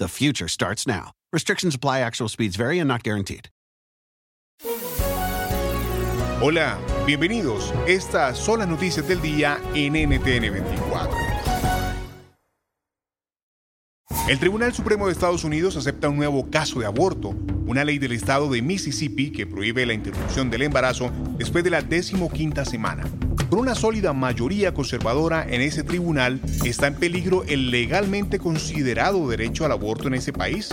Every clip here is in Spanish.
The future starts now. Restrictions apply, actual speeds vary and not guaranteed. Hola, bienvenidos. Estas son las noticias del día en NTN 24. El Tribunal Supremo de Estados Unidos acepta un nuevo caso de aborto, una ley del estado de Mississippi que prohíbe la interrupción del embarazo después de la decimoquinta semana. Con una sólida mayoría conservadora en ese tribunal, ¿está en peligro el legalmente considerado derecho al aborto en ese país?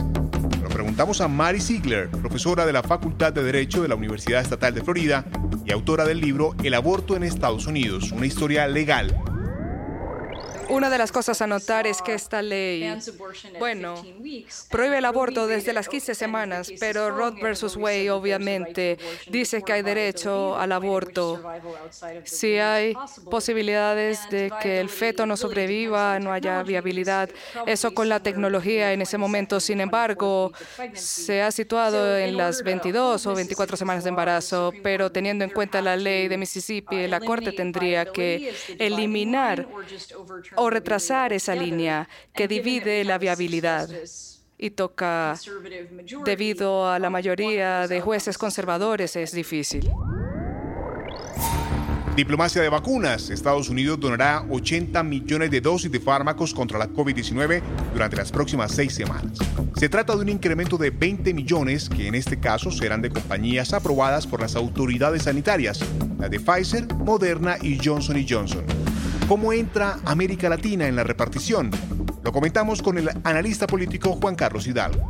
Lo preguntamos a Mary Ziegler, profesora de la Facultad de Derecho de la Universidad Estatal de Florida y autora del libro El aborto en Estados Unidos, una historia legal una de las cosas a notar es que esta ley, bueno, prohíbe el aborto desde las 15 semanas, pero Roth versus Wade obviamente dice que hay derecho al aborto. Si hay posibilidades de que el feto no sobreviva, no haya viabilidad, eso con la tecnología en ese momento, sin embargo, se ha situado en las 22 o 24 semanas de embarazo, pero teniendo en cuenta la ley de Mississippi, la Corte tendría que eliminar o retrasar esa línea que divide la viabilidad y toca, debido a la mayoría de jueces conservadores, es difícil. Diplomacia de vacunas. Estados Unidos donará 80 millones de dosis de fármacos contra la COVID-19 durante las próximas seis semanas. Se trata de un incremento de 20 millones que en este caso serán de compañías aprobadas por las autoridades sanitarias, la de Pfizer, Moderna y Johnson Johnson. ¿Cómo entra América Latina en la repartición? Lo comentamos con el analista político Juan Carlos Hidalgo.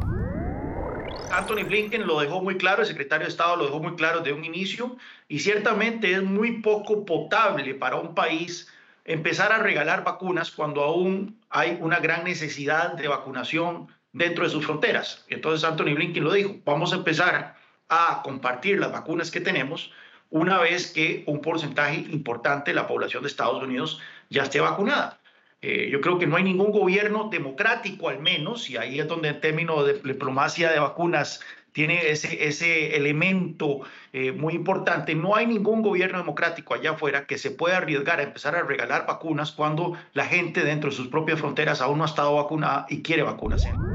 Anthony Blinken lo dejó muy claro, el secretario de Estado lo dejó muy claro desde un inicio, y ciertamente es muy poco potable para un país empezar a regalar vacunas cuando aún hay una gran necesidad de vacunación dentro de sus fronteras. Entonces Anthony Blinken lo dijo, vamos a empezar a compartir las vacunas que tenemos una vez que un porcentaje importante de la población de Estados Unidos ya esté vacunada. Eh, yo creo que no hay ningún gobierno democrático al menos, y ahí es donde en términos de diplomacia de vacunas tiene ese, ese elemento eh, muy importante. No hay ningún gobierno democrático allá afuera que se pueda arriesgar a empezar a regalar vacunas cuando la gente dentro de sus propias fronteras aún no ha estado vacunada y quiere vacunarse.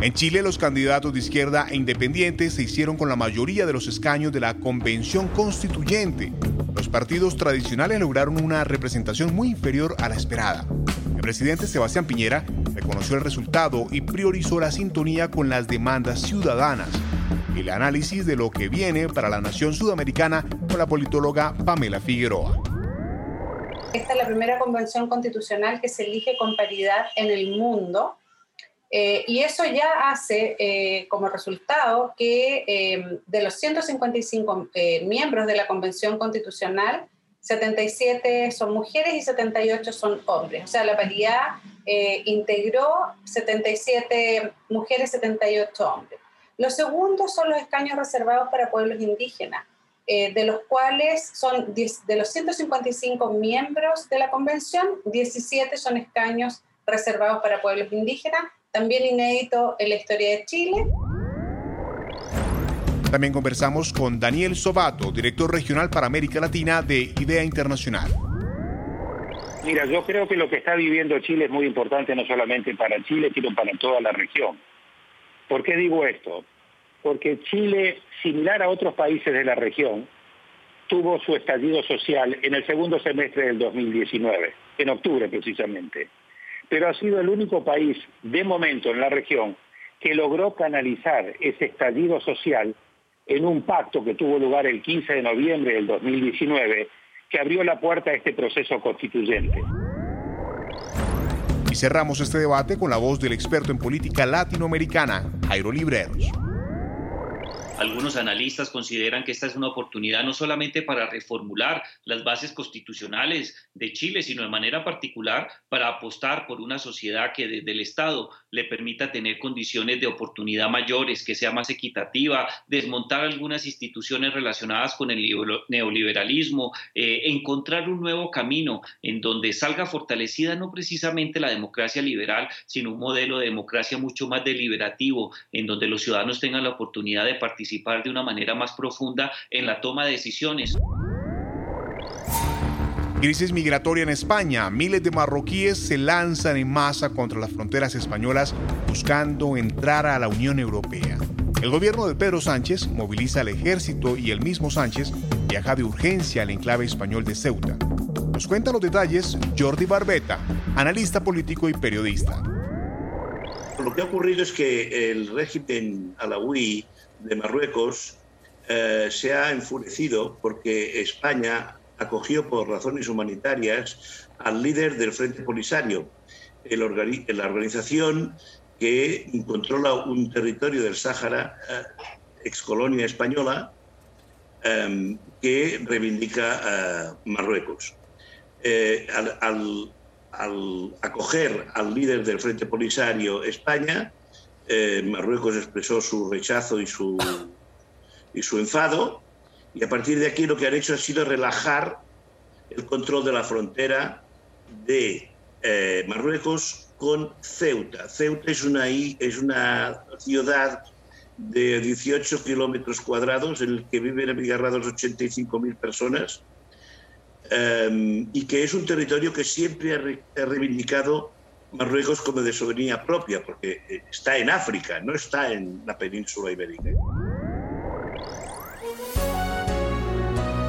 En Chile, los candidatos de izquierda e independientes se hicieron con la mayoría de los escaños de la Convención Constituyente. Los partidos tradicionales lograron una representación muy inferior a la esperada. El presidente Sebastián Piñera reconoció el resultado y priorizó la sintonía con las demandas ciudadanas. El análisis de lo que viene para la nación sudamericana con la politóloga Pamela Figueroa. Esta es la primera convención constitucional que se elige con paridad en el mundo eh, y eso ya hace eh, como resultado que eh, de los 155 miembros de la Convención Constitucional, 77 son mujeres y 78 son hombres. O sea, la paridad integró 77 mujeres, 78 hombres. Los segundos son los escaños reservados para pueblos indígenas, de los cuales son de los 155 miembros de la convención, 17 son escaños reservados para pueblos indígenas también inédito en la historia de Chile. También conversamos con Daniel Sobato, director regional para América Latina de IDEA Internacional. Mira, yo creo que lo que está viviendo Chile es muy importante no solamente para Chile, sino para toda la región. ¿Por qué digo esto? Porque Chile, similar a otros países de la región, tuvo su estallido social en el segundo semestre del 2019, en octubre precisamente pero ha sido el único país de momento en la región que logró canalizar ese estallido social en un pacto que tuvo lugar el 15 de noviembre del 2019, que abrió la puerta a este proceso constituyente. Y cerramos este debate con la voz del experto en política latinoamericana, Jairo Libreros. Algunos analistas consideran que esta es una oportunidad no solamente para reformular las bases constitucionales de Chile, sino de manera particular para apostar por una sociedad que desde el Estado le permita tener condiciones de oportunidad mayores, que sea más equitativa, desmontar algunas instituciones relacionadas con el neoliberalismo, eh, encontrar un nuevo camino en donde salga fortalecida no precisamente la democracia liberal, sino un modelo de democracia mucho más deliberativo, en donde los ciudadanos tengan la oportunidad de participar participar de una manera más profunda en la toma de decisiones. Crisis migratoria en España. Miles de marroquíes se lanzan en masa contra las fronteras españolas buscando entrar a la Unión Europea. El gobierno de Pedro Sánchez moviliza al ejército y el mismo Sánchez viaja de urgencia al enclave español de Ceuta. Nos cuenta los detalles Jordi Barbeta, analista político y periodista. Lo que ha ocurrido es que el régimen alawí de Marruecos eh, se ha enfurecido porque España acogió por razones humanitarias al líder del Frente Polisario, el la organización que controla un territorio del Sáhara, eh, ex colonia española, em, que reivindica eh, Marruecos. al, acoger al líder del Frente Polisario España, eh, Marruecos expresó su rechazo y su, y su enfado, y a partir de aquí lo que han hecho ha sido relajar el control de la frontera de eh, Marruecos con Ceuta. Ceuta es una, es una ciudad de 18 kilómetros cuadrados en el que viven abigarrados 85.000 personas eh, y que es un territorio que siempre ha reivindicado Marruecos como de soberanía propia, porque eh, está en África, no está en la península ibérica.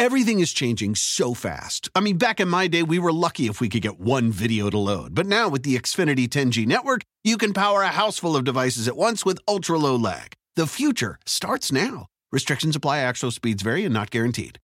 Everything is changing so fast. I mean, back in my day, we were lucky if we could get one video to load. But now with the Xfinity 10G network, you can power a house full of devices at once with ultra low lag. The future starts now. Restrictions apply, actual speeds vary and not guaranteed.